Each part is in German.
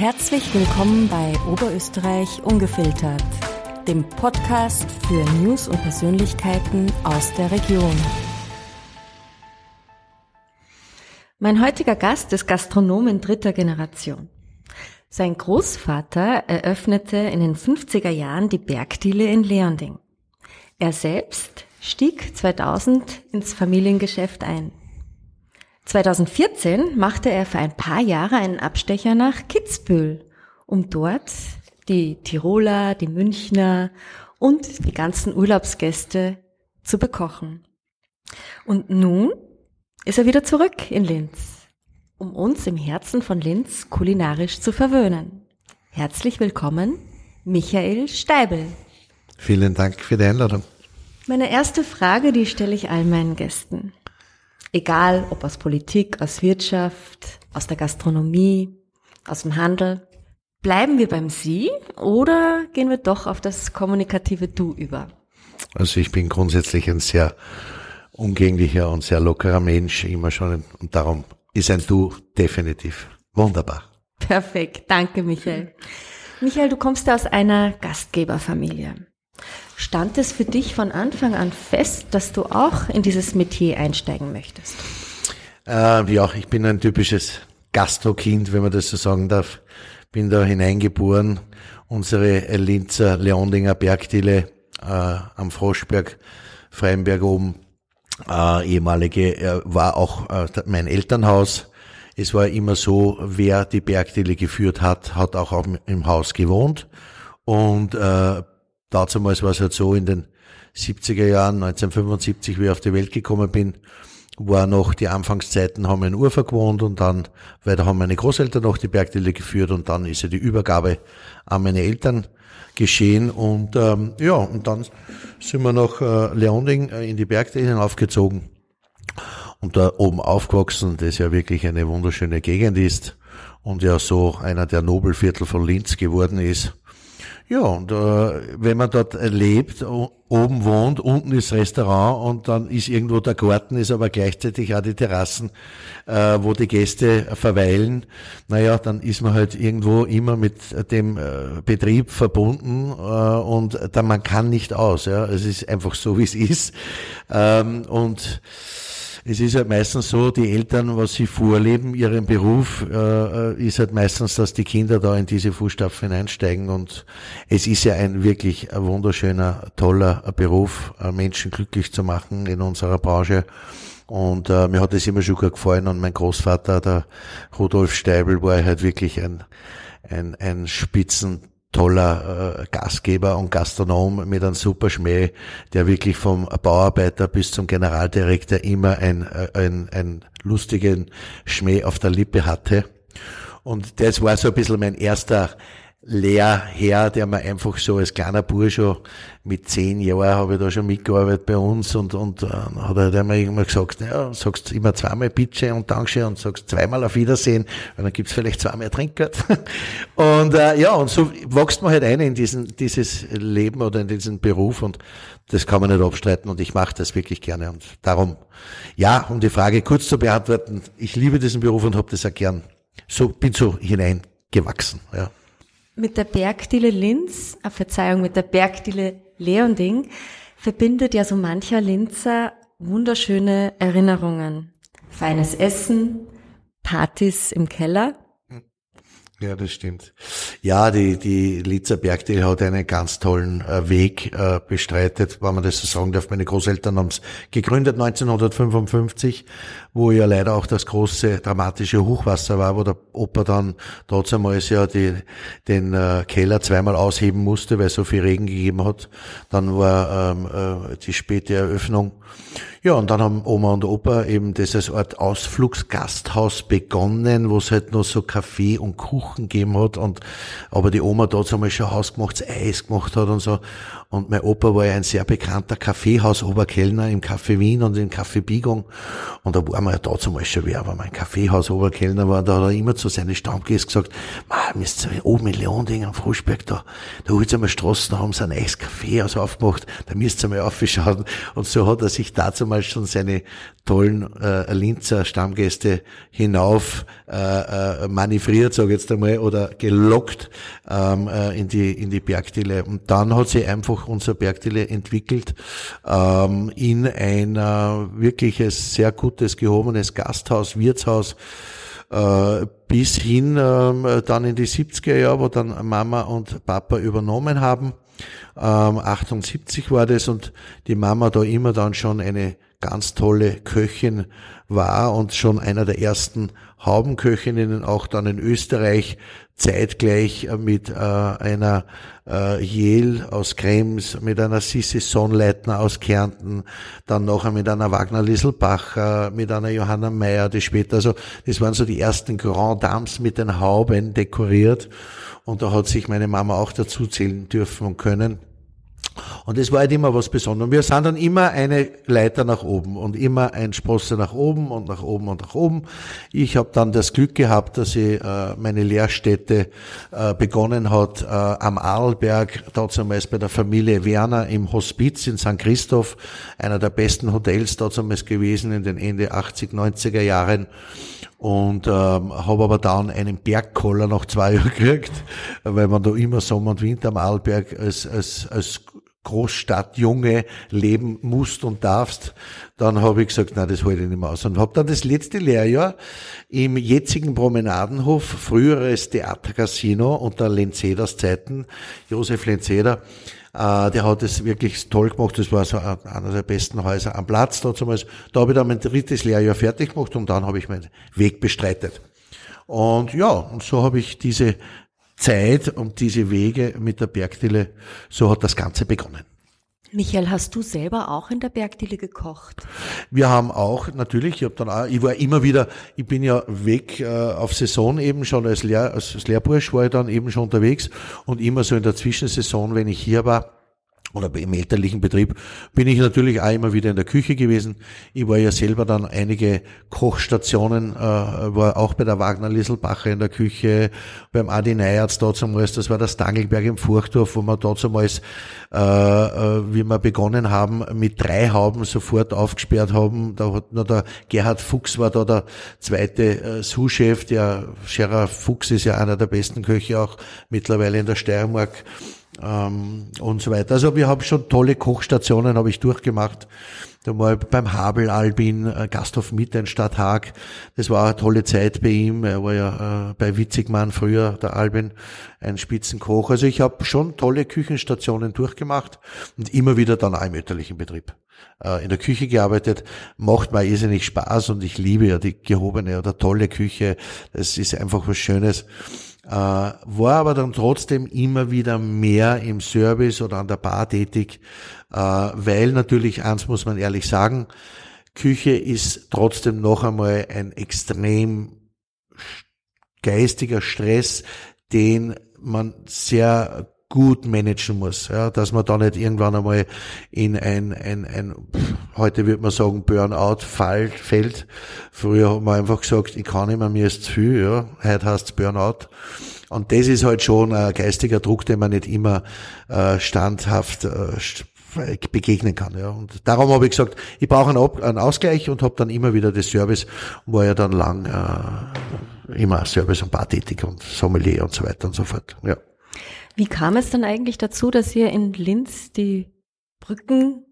Herzlich willkommen bei Oberösterreich Ungefiltert, dem Podcast für News und Persönlichkeiten aus der Region. Mein heutiger Gast ist Gastronom in dritter Generation. Sein Großvater eröffnete in den 50er Jahren die Bergdiele in Leonding. Er selbst stieg 2000 ins Familiengeschäft ein. 2014 machte er für ein paar Jahre einen Abstecher nach Kitzbühel, um dort die Tiroler, die Münchner und die ganzen Urlaubsgäste zu bekochen. Und nun ist er wieder zurück in Linz, um uns im Herzen von Linz kulinarisch zu verwöhnen. Herzlich willkommen, Michael Steibel. Vielen Dank für die Einladung. Meine erste Frage, die stelle ich all meinen Gästen. Egal ob aus Politik, aus Wirtschaft, aus der Gastronomie, aus dem Handel. Bleiben wir beim Sie oder gehen wir doch auf das kommunikative Du über? Also ich bin grundsätzlich ein sehr umgänglicher und sehr lockerer Mensch, immer schon. Und darum ist ein Du definitiv wunderbar. Perfekt, danke Michael. Michael, du kommst ja aus einer Gastgeberfamilie. Stand es für dich von Anfang an fest, dass du auch in dieses Metier einsteigen möchtest? Äh, ja, ich bin ein typisches Gastrokind, wenn man das so sagen darf. Bin da hineingeboren. Unsere Linzer Leondinger Bergdiele äh, am Froschberg, Freienberg oben, äh, ehemalige, äh, war auch äh, mein Elternhaus. Es war immer so, wer die Bergdiele geführt hat, hat auch im Haus gewohnt. Und äh, Damals war es halt so, in den 70er Jahren, 1975, wie ich auf die Welt gekommen bin, war noch die Anfangszeiten, haben wir in Urfa gewohnt und dann, weil da haben meine Großeltern noch die Bergdiele geführt und dann ist ja die Übergabe an meine Eltern geschehen und ähm, ja, und dann sind wir nach äh, Leonding äh, in die Bergdiele hinaufgezogen und da oben aufgewachsen, das ja wirklich eine wunderschöne Gegend ist und ja so einer der Nobelviertel von Linz geworden ist. Ja, und äh, wenn man dort lebt, oben wohnt, unten ist Restaurant und dann ist irgendwo der Garten, ist aber gleichzeitig auch die Terrassen, äh, wo die Gäste verweilen, naja, dann ist man halt irgendwo immer mit dem äh, Betrieb verbunden äh, und dann man kann nicht aus. Ja, Es ist einfach so, wie es ist. Ähm, und es ist halt meistens so, die Eltern, was sie vorleben, ihren Beruf, äh, ist halt meistens, dass die Kinder da in diese Fußstapfen einsteigen und es ist ja ein wirklich wunderschöner, toller Beruf, Menschen glücklich zu machen in unserer Branche. Und äh, mir hat es immer schon gut gefallen und mein Großvater, der Rudolf Steibel, war halt wirklich ein, ein, ein Spitzen toller äh, Gastgeber und Gastronom mit einem super Schmäh, der wirklich vom Bauarbeiter bis zum Generaldirektor immer ein, äh, ein, ein lustigen Schmäh auf der Lippe hatte. Und das war so ein bisschen mein erster Lehrherr, der mir einfach so als kleiner Bursche mit zehn Jahren habe ich da schon mitgearbeitet bei uns und, und äh, hat er halt immer gesagt, ja, sagst immer zweimal Bitte und Dankeschön und sagst zweimal auf Wiedersehen, weil dann gibt's vielleicht zweimal Trinkgeld. und äh, ja, und so wächst man halt ein in diesen, dieses Leben oder in diesen Beruf und das kann man nicht abstreiten und ich mache das wirklich gerne und darum, ja, um die Frage kurz zu beantworten, ich liebe diesen Beruf und habe das auch gern. So, bin so hineingewachsen, ja. Mit der Bergdiele Linz, äh, Verzeihung, mit der Bergdiele Leonding verbindet ja so mancher Linzer wunderschöne Erinnerungen. Feines Essen, Partys im Keller. Ja, das stimmt. Ja, die, die Litzer Bergdiele hat einen ganz tollen äh, Weg äh, bestreitet, wenn man das so sagen darf. Meine Großeltern haben es gegründet 1955, wo ja leider auch das große dramatische Hochwasser war, wo der Opa dann damals ja die, den äh, Keller zweimal ausheben musste, weil es so viel Regen gegeben hat. Dann war ähm, äh, die späte Eröffnung. Ja, und dann haben Oma und Opa eben das als Art Ausflugsgasthaus begonnen, wo es halt noch so Kaffee und Kuchen gegeben hat und aber die Oma dort einmal schon hausgemachtes Eis gemacht hat und so. Und mein Opa war ja ein sehr bekannter Kaffeehausoberkellner im Café Wien und im Café Biegung. Und da war man ja da zum Beispiel wer, aber mein Kaffeehausoberkellner war, da hat er immer zu seinen Stammgästen gesagt, ma, müsst ihr oben in Leonding am Frühsberg, da, da holt's einmal Straßen, da haben sie ein neues Kaffeehaus aufgemacht, da müsst ihr mal aufschauen. Und so hat er sich dazu einmal schon seine tollen äh, Linzer Stammgäste hinauf äh, äh, manövriert, sage ich jetzt einmal, oder gelockt ähm, äh, in die in die Bergdiele. Und dann hat sich einfach unser Bergdiele entwickelt ähm, in ein äh, wirkliches sehr gutes gehobenes Gasthaus, Wirtshaus äh, bis hin äh, dann in die 70er Jahre, wo dann Mama und Papa übernommen haben. Ähm, 78 war das und die Mama da immer dann schon eine ganz tolle Köchin war und schon einer der ersten Haubenköchinnen auch dann in Österreich zeitgleich mit äh, einer äh, Jel aus Krems, mit einer Sissi Sonnleitner aus Kärnten, dann noch mit einer Wagner Lisselbacher, mit einer Johanna Meyer, die später, also das waren so die ersten Grand Dames mit den Hauben dekoriert und da hat sich meine Mama auch dazu zählen dürfen und können. Und es war halt immer was Besonderes. Wir sind dann immer eine Leiter nach oben und immer ein Sprosse nach oben und nach oben und nach oben. Ich habe dann das Glück gehabt, dass ich äh, meine Lehrstätte äh, begonnen hat äh, am Arlberg, damals bei der Familie Werner im Hospiz in St. Christoph, einer der besten Hotels damals gewesen in den Ende 80, 90er Jahren und ähm, habe aber dann einen Bergkoller nach zwei Jahren gekriegt, weil man da immer Sommer und Winter am Arlberg als, als, als Großstadtjunge leben musst und darfst, dann habe ich gesagt, nein, das halte ich nicht mehr aus. Und habe dann das letzte Lehrjahr im jetzigen Promenadenhof, früheres Theatercasino unter Lenzeders Zeiten, Josef Lenzeder, äh, der hat es wirklich toll gemacht. Das war so einer der besten Häuser am Platz da damals. Da habe ich dann mein drittes Lehrjahr fertig gemacht und dann habe ich meinen Weg bestreitet. Und ja, und so habe ich diese Zeit und diese Wege mit der Bergdiele, so hat das Ganze begonnen. Michael, hast du selber auch in der Bergdiele gekocht? Wir haben auch, natürlich, ich habe dann auch, ich war immer wieder, ich bin ja weg äh, auf Saison eben schon als, Lehr, als Lehrbursch war ich dann eben schon unterwegs und immer so in der Zwischensaison, wenn ich hier war, oder im elterlichen Betrieb bin ich natürlich auch immer wieder in der Küche gewesen. Ich war ja selber dann einige Kochstationen, äh, war auch bei der Wagner Lisselbacher in der Küche, beim Adi Neyerz damals, das war das Dangelberg im Furchdorf, wo wir damals, äh, äh, wie wir begonnen haben, mit drei Hauben sofort aufgesperrt haben. Da hat nur der Gerhard Fuchs war da der zweite äh, Sous-Chef, der Sheriff Fuchs ist ja einer der besten Köche auch mittlerweile in der Steiermark ähm, und so weiter. Also wir haben schon tolle Kochstationen, habe ich durchgemacht. Da war beim Habel Albin, äh, Gasthof Mitte in Stadt Haag. Das war eine tolle Zeit bei ihm. Er war ja äh, bei Witzigmann früher, der Albin, ein Spitzenkoch. Also ich habe schon tolle Küchenstationen durchgemacht und immer wieder dann auch im mütterlichen Betrieb äh, in der Küche gearbeitet, macht mir irrsinnig Spaß und ich liebe ja die gehobene oder tolle Küche. Das ist einfach was Schönes war aber dann trotzdem immer wieder mehr im Service oder an der Bar tätig, äh, weil natürlich, eins muss man ehrlich sagen, Küche ist trotzdem noch einmal ein extrem geistiger Stress, den man sehr gut managen muss, ja, dass man da nicht irgendwann einmal in ein, ein, ein heute würde man sagen, Burnout fall, fällt. Früher hat man einfach gesagt, ich kann nicht mehr, mir ist zu viel, ja. Heute heißt Burnout. Und das ist halt schon ein geistiger Druck, den man nicht immer äh, standhaft äh, begegnen kann. Ja. Und darum habe ich gesagt, ich brauche einen, Ausgleich und habe dann immer wieder das Service, war ja dann lang äh, immer Service und Bar tätig und Sommelier und so weiter und so fort. Ja. Wie kam es dann eigentlich dazu, dass ihr in Linz die Brücken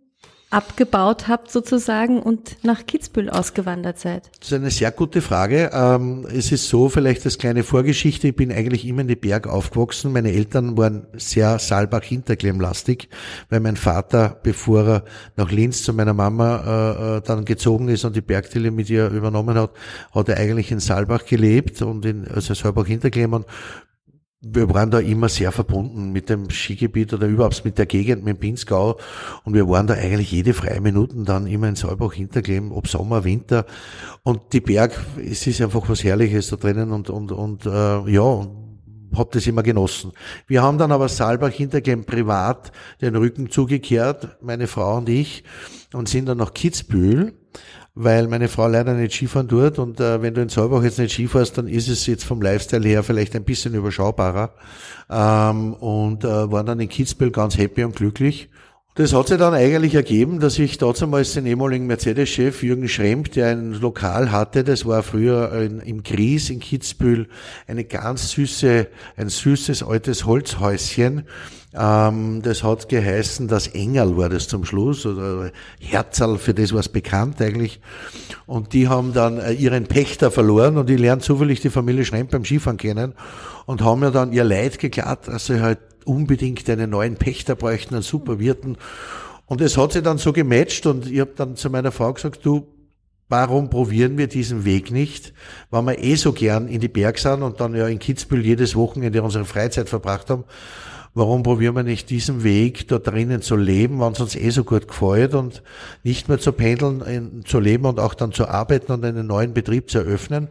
abgebaut habt sozusagen und nach Kitzbühel ausgewandert seid? Das ist eine sehr gute Frage. Ähm, es ist so, vielleicht als kleine Vorgeschichte, ich bin eigentlich immer in die Berg aufgewachsen. Meine Eltern waren sehr Saalbach-Hinterklemm-lastig, weil mein Vater, bevor er nach Linz zu meiner Mama äh, äh dann gezogen ist und die Bergtele mit ihr übernommen hat, hat er eigentlich in Saalbach gelebt und in also Saalbach-Hinterklemm und wir waren da immer sehr verbunden mit dem Skigebiet oder überhaupt mit der Gegend, mit dem Pinzgau. Und wir waren da eigentlich jede freie Minuten dann immer in Saalbach hinterkleben, ob Sommer, Winter. Und die Berg, es ist einfach was Herrliches da drinnen und, und, und äh, ja, hab das immer genossen. Wir haben dann aber Saalbach hintergehen privat den Rücken zugekehrt, meine Frau und ich, und sind dann nach Kitzbühel weil meine Frau leider nicht Skifahren tut und äh, wenn du in Solbach jetzt nicht Skifährst, dann ist es jetzt vom Lifestyle her vielleicht ein bisschen überschaubarer. Ähm, und äh, waren dann in Kitzbühel ganz happy und glücklich Das hat sich dann eigentlich ergeben, dass ich damals den ehemaligen Mercedes-Chef Jürgen Schremp, der ein Lokal hatte, das war früher in, im Gries in Kitzbühel, eine ganz süße, ein süßes altes Holzhäuschen. Ähm, das hat geheißen, das Engel war das zum Schluss, oder Herzal, für das war es bekannt eigentlich. Und die haben dann äh, ihren Pächter verloren und ich lerne zufällig die Familie Schremp beim Skifahren kennen und haben mir dann ihr Leid geklart, dass sie halt unbedingt einen neuen Pächter bräuchten, einen super Wirten. Und es hat sich dann so gematcht und ich habe dann zu meiner Frau gesagt, du, warum probieren wir diesen Weg nicht, weil wir eh so gern in die Berg sind und dann ja in Kitzbühel jedes Wochenende unsere Freizeit verbracht haben. Warum probieren wir nicht diesen Weg, da drinnen zu leben, wenn es uns eh so gut gefällt und nicht mehr zu pendeln, in, zu leben und auch dann zu arbeiten und einen neuen Betrieb zu eröffnen.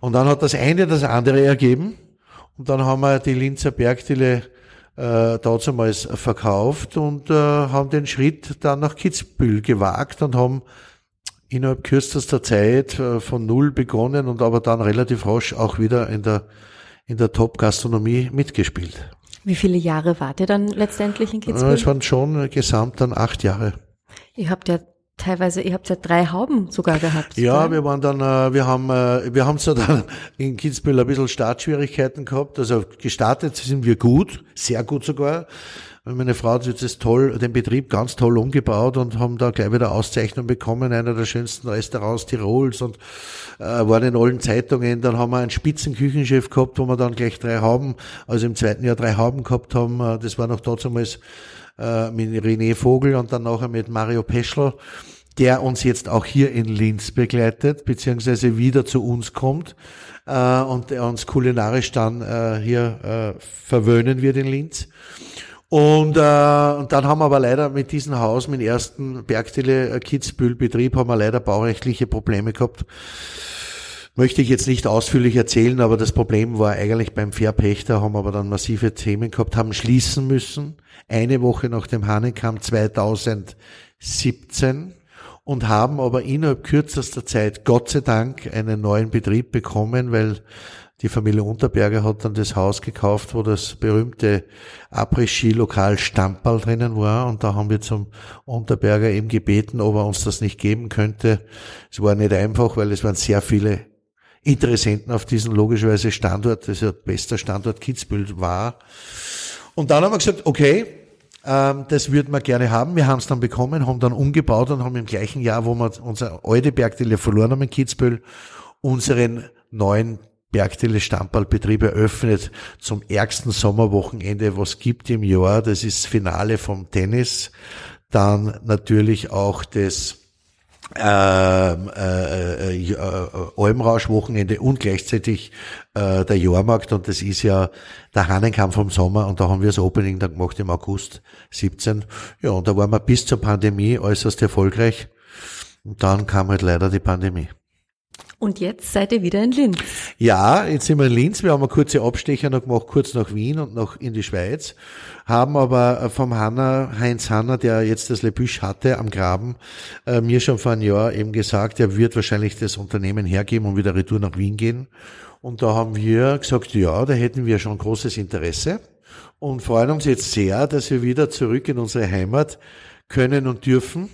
Und dann hat das eine das andere ergeben. Und dann haben wir die Linzer Bergdiele äh, damals verkauft und äh, haben den Schritt dann nach Kitzbühel gewagt und haben innerhalb kürzester Zeit äh, von null begonnen und aber dann relativ rasch auch wieder in der, in der Top-Gastronomie mitgespielt. Wie viele Jahre wart ihr dann letztendlich in Kitzbühel? Es waren schon gesamt dann acht Jahre. Ihr habt ja teilweise, ihr habt ja drei Hauben sogar gehabt. Ja, oder? wir waren dann, äh, wir haben, äh, wir haben zwar dann in Kitzbühel ein bisschen Startschwierigkeiten gehabt. Also gestartet sind wir gut, sehr gut sogar. Meine Frau hat jetzt das toll, den Betrieb ganz toll umgebaut und haben da gleich wieder Auszeichnung bekommen, einer der schönsten Restaurants Tirols und äh, waren in allen Zeitungen. Dann haben wir einen Spitzenküchenchef gehabt, wo wir dann gleich drei Hauben, also im zweiten Jahr drei Hauben gehabt haben. Äh, das war noch damals äh, mit René Vogel und dann nachher mit Mario Peschel, der uns jetzt auch hier in Linz begleitet, beziehungsweise wieder zu uns kommt äh, und der uns kulinarisch dann äh, hier äh, verwöhnen wird in Linz. Und, äh, und dann haben wir aber leider mit diesem Haus, mit dem ersten Bergtele äh, Kitzbühel Betrieb, haben wir leider baurechtliche Probleme gehabt. Möchte ich jetzt nicht ausführlich erzählen, aber das Problem war eigentlich beim Verpächter, haben aber dann massive Themen gehabt, haben schließen müssen eine Woche nach dem Hahnenkamm 2017 und haben aber innerhalb kürzester Zeit Gott sei Dank einen neuen Betrieb bekommen, weil die Familie Unterberger hat dann das Haus gekauft, wo das berühmte Après-Ski-Lokal Stamperl drinnen war. Und da haben wir zum Unterberger eben gebeten, ob er uns das nicht geben könnte. Es war nicht einfach, weil es waren sehr viele Interessenten auf diesen logischerweise Standort, das ja bester Standort Kitzbühel war. Und dann haben wir gesagt, okay, ähm, das würden wir gerne haben. Wir haben es dann bekommen, haben dann umgebaut und haben im gleichen Jahr, wo wir unser alte Bergtele verloren haben in Kitzbühel, unseren neuen Bergtele Stammballbetrieb eröffnet zum ärgsten Sommerwochenende, was gibt im Jahr. Das ist das Finale vom Tennis. Dann natürlich auch das ähm, äh, äh, äh, Almrausch-Wochenende und gleichzeitig äh, der Jahrmarkt und das ist ja der Hahnenkampf vom Sommer und da haben wir das Opening dann gemacht im August 17. Ja, und da waren wir bis zur Pandemie äußerst erfolgreich und dann kam halt leider die Pandemie. Und jetzt seid ihr wieder in Linz. Ja, jetzt sind wir in Linz. Wir haben eine kurze Abstecher noch gemacht, kurz nach Wien und noch in die Schweiz. Haben aber vom Hanna, Heinz Hanna, der jetzt das Le Büsch hatte am Graben, äh, mir schon vor einem Jahr eben gesagt, er wird wahrscheinlich das Unternehmen hergeben und wieder retour nach Wien gehen. Und da haben wir gesagt, ja, da hätten wir schon großes Interesse und freuen uns jetzt sehr, dass wir wieder zurück in unsere Heimat können und dürfen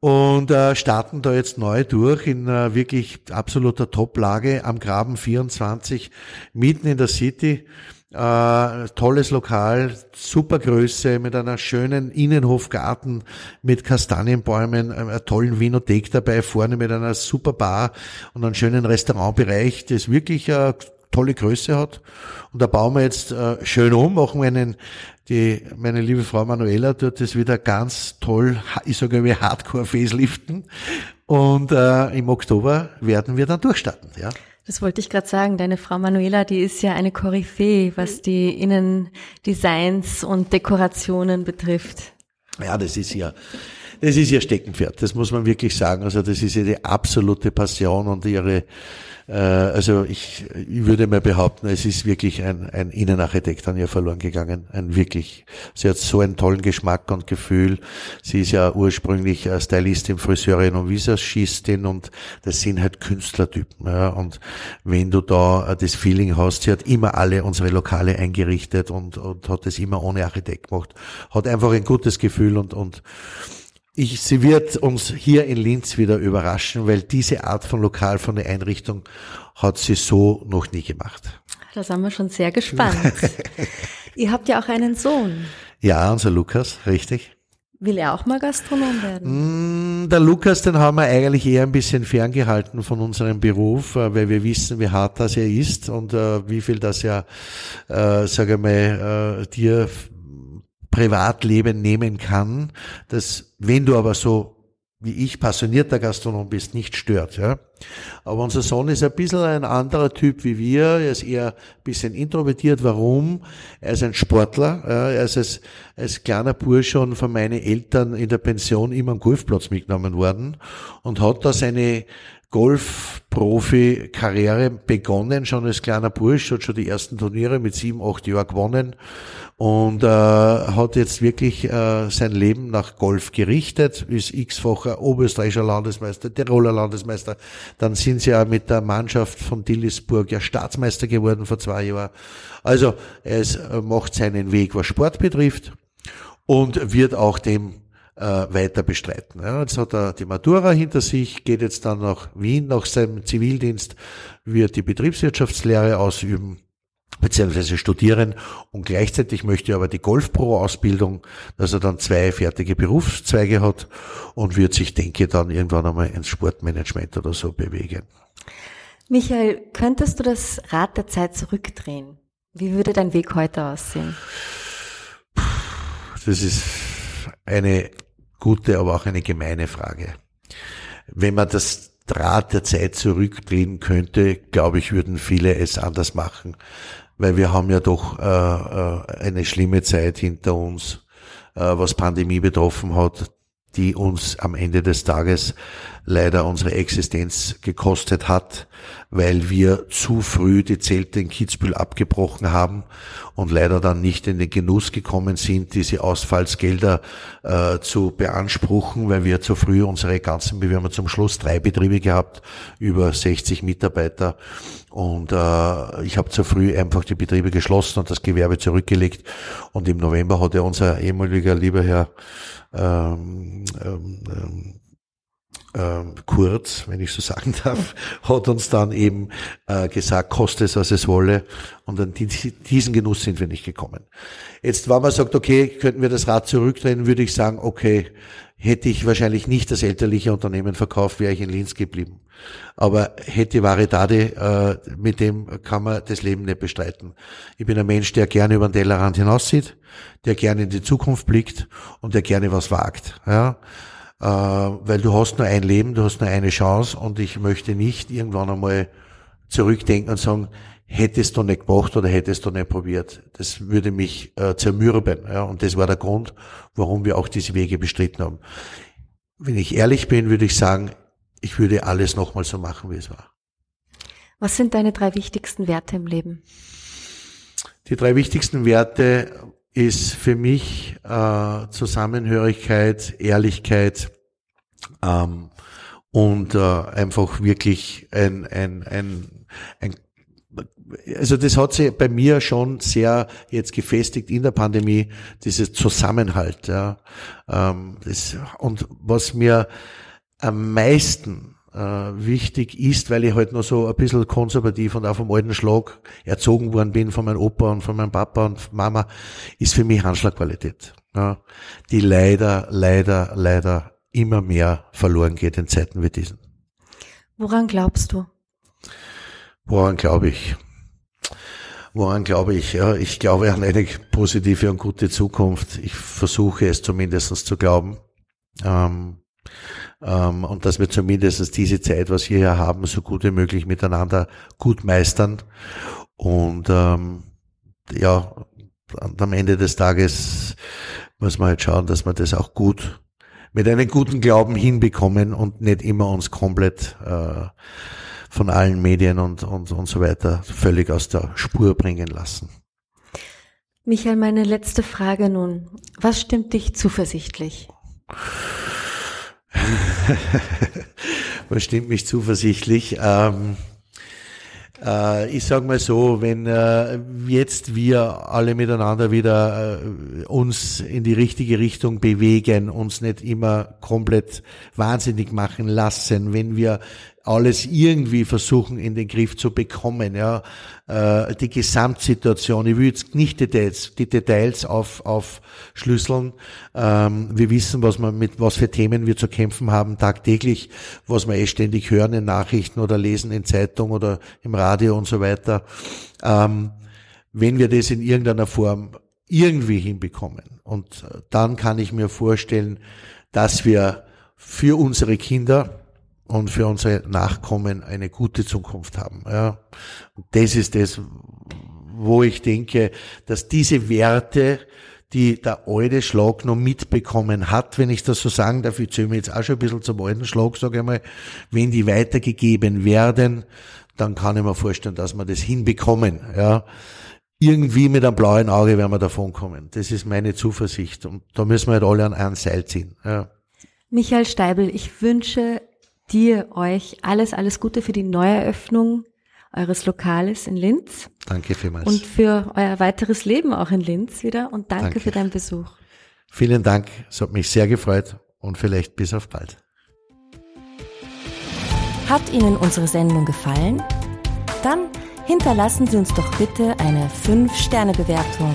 und äh, starten da jetzt neu durch in äh, wirklich absoluter Top-Lage am Graben 24, mitten in der City. Äh, tolles Lokal, super Größe mit einer schönen Innenhofgarten mit Kastanienbäumen, einer tollen Vinothek dabei, vorne mit einer super Bar und einem schönen Restaurantbereich, das wirklich eine tolle Größe hat. Und da bauen wir jetzt äh, schön um, machen wir einen die, meine liebe Frau Manuela tut das wieder ganz toll, ich sage wie Hardcore-Faceliften. Und äh, im Oktober werden wir dann durchstarten. Ja. Das wollte ich gerade sagen. Deine Frau Manuela, die ist ja eine Koryphäe, was die Innendesigns und Dekorationen betrifft. Ja, das ist ja Das ist ihr Steckenpferd, das muss man wirklich sagen. Also das ist ihre absolute Passion und ihre also ich, ich würde mal behaupten, es ist wirklich ein, ein Innenarchitekt an ihr verloren gegangen. Ein wirklich, sie hat so einen tollen Geschmack und Gefühl. Sie ist ja ursprünglich Stylistin, Friseurin und Visagistin und das sind halt Künstlertypen. Ja. Und wenn du da das Feeling hast, sie hat immer alle unsere Lokale eingerichtet und, und hat das immer ohne Architekt gemacht. Hat einfach ein gutes Gefühl und, und ich, sie wird uns hier in Linz wieder überraschen, weil diese Art von Lokal, von der Einrichtung hat sie so noch nie gemacht. Da sind wir schon sehr gespannt. Ihr habt ja auch einen Sohn. Ja, unser Lukas, richtig. Will er auch mal Gastronom werden? Mm, der Lukas, den haben wir eigentlich eher ein bisschen ferngehalten von unserem Beruf, äh, weil wir wissen, wie hart das er ist und uh, wie viel das ja, äh, sage mal, äh, dir Privatleben nehmen kann, das, wenn du aber so wie ich passionierter Gastronom bist, nicht stört. Ja. Aber unser Sohn ist ein bisschen ein anderer Typ wie wir. Er ist eher ein bisschen introvertiert. Warum? Er ist ein Sportler. Er ist als, als kleiner Bursch schon von meinen Eltern in der Pension immer am Golfplatz mitgenommen worden und hat da seine Golf-Profi-Karriere begonnen, schon als kleiner Bursch, hat schon die ersten Turniere mit sieben, acht Jahren gewonnen und äh, hat jetzt wirklich äh, sein Leben nach Golf gerichtet, ist x-facher Oberösterreichischer Landesmeister, Tiroler Landesmeister. Dann sind sie ja mit der Mannschaft von Dillisburg ja Staatsmeister geworden vor zwei Jahren. Also es macht seinen Weg, was Sport betrifft und wird auch dem äh, weiter bestreiten. Ja, jetzt hat er die Matura hinter sich, geht jetzt dann nach Wien nach seinem Zivildienst, wird die Betriebswirtschaftslehre ausüben beziehungsweise studieren und gleichzeitig möchte er aber die Golfpro-Ausbildung, dass er dann zwei fertige Berufszweige hat und wird sich, denke dann irgendwann einmal ins Sportmanagement oder so bewegen. Michael, könntest du das Rad der Zeit zurückdrehen? Wie würde dein Weg heute aussehen? Das ist eine gute, aber auch eine gemeine Frage. Wenn man das Draht der Zeit zurückdrehen könnte, glaube ich, würden viele es anders machen, weil wir haben ja doch äh, äh, eine schlimme Zeit hinter uns, äh, was Pandemie betroffen hat, die uns am Ende des Tages leider unsere Existenz gekostet hat, weil wir zu früh die Zelte in Kitzbühel abgebrochen haben und leider dann nicht in den Genuss gekommen sind, diese Ausfallsgelder äh, zu beanspruchen, weil wir zu früh unsere ganzen, wir haben zum Schluss drei Betriebe gehabt, über 60 Mitarbeiter und äh, ich habe zu früh einfach die Betriebe geschlossen und das Gewerbe zurückgelegt. Und im November hat ja unser ehemaliger lieber Herr ähm, ähm, ähm Kurz, wenn ich so sagen darf, hat uns dann eben äh, gesagt, koste es, was es wolle. Und an diesen Genuss sind wir nicht gekommen. Jetzt, wenn man sagt, okay, könnten wir das Rad zurückdrehen, würde ich sagen, okay, hätte ich wahrscheinlich nicht das elterliche Unternehmen verkauft, wäre ich in Linz geblieben. Aber hätte Varietade, äh, mit dem kann man das Leben nicht bestreiten. Ich bin ein Mensch, der gerne über den Tellerrand hinaussieht, der gerne in die Zukunft blickt und der gerne was wagt. Ja weil du hast nur ein Leben, du hast nur eine Chance und ich möchte nicht irgendwann einmal zurückdenken und sagen, hättest du nicht gemacht oder hättest du nicht probiert. Das würde mich äh, zermürben. Ja, und das war der Grund, warum wir auch diese Wege bestritten haben. Wenn ich ehrlich bin, würde ich sagen, ich würde alles nochmal so machen, wie es war. Was sind deine drei wichtigsten Werte im Leben? Die drei wichtigsten Werte ist für mich äh, Zusammenhörigkeit, Ehrlichkeit ähm, und äh, einfach wirklich ein, ein, ein, ein also das hat sich bei mir schon sehr jetzt gefestigt in der Pandemie, dieses Zusammenhalt. Ja. Ähm, das, und was mir am meisten äh, wichtig ist, weil ich halt noch so ein bisschen konservativ und auf dem alten Schlag erzogen worden bin von meinem Opa und von meinem Papa und Mama, ist für mich Handschlagqualität. Ja, die leider, leider, leider immer mehr verloren geht in Zeiten wie diesen. Woran glaubst du? Woran glaube ich? Woran glaube ich? Ja, ich glaube an eine positive und gute Zukunft. Ich versuche es zumindest zu glauben. Ähm, und dass wir zumindest diese Zeit, was wir hier haben, so gut wie möglich miteinander gut meistern. Und ähm, ja, am Ende des Tages muss man halt schauen, dass man das auch gut mit einem guten Glauben hinbekommen und nicht immer uns komplett äh, von allen Medien und, und, und so weiter völlig aus der Spur bringen lassen. Michael, meine letzte Frage nun. Was stimmt dich zuversichtlich? Was stimmt mich zuversichtlich? Ähm, äh, ich sage mal so, wenn äh, jetzt wir alle miteinander wieder äh, uns in die richtige Richtung bewegen, uns nicht immer komplett wahnsinnig machen lassen, wenn wir alles irgendwie versuchen in den Griff zu bekommen, ja, äh, die Gesamtsituation. Ich will jetzt nicht Details, die Details auf, aufschlüsseln. Ähm, wir wissen, was wir mit was für Themen wir zu kämpfen haben tagtäglich, was wir eh ständig hören in Nachrichten oder lesen in Zeitung oder im Radio und so weiter. Ähm, wenn wir das in irgendeiner Form irgendwie hinbekommen und dann kann ich mir vorstellen, dass wir für unsere Kinder und für unsere Nachkommen eine gute Zukunft haben. Ja. Das ist das, wo ich denke, dass diese Werte, die der alte Schlag noch mitbekommen hat, wenn ich das so sagen darf, ich zähle mir jetzt auch schon ein bisschen zum alten Schlag, sage ich mal, wenn die weitergegeben werden, dann kann ich mir vorstellen, dass wir das hinbekommen. Ja. Irgendwie mit einem blauen Auge werden wir davon kommen. Das ist meine Zuversicht. Und da müssen wir halt alle an ein Seil ziehen. Ja. Michael Steibel, ich wünsche dir, euch alles, alles Gute für die Neueröffnung eures Lokales in Linz. Danke vielmals. Und für euer weiteres Leben auch in Linz wieder. Und danke, danke. für deinen Besuch. Vielen Dank. Es hat mich sehr gefreut und vielleicht bis auf bald. Hat Ihnen unsere Sendung gefallen? Dann hinterlassen Sie uns doch bitte eine 5-Sterne-Bewertung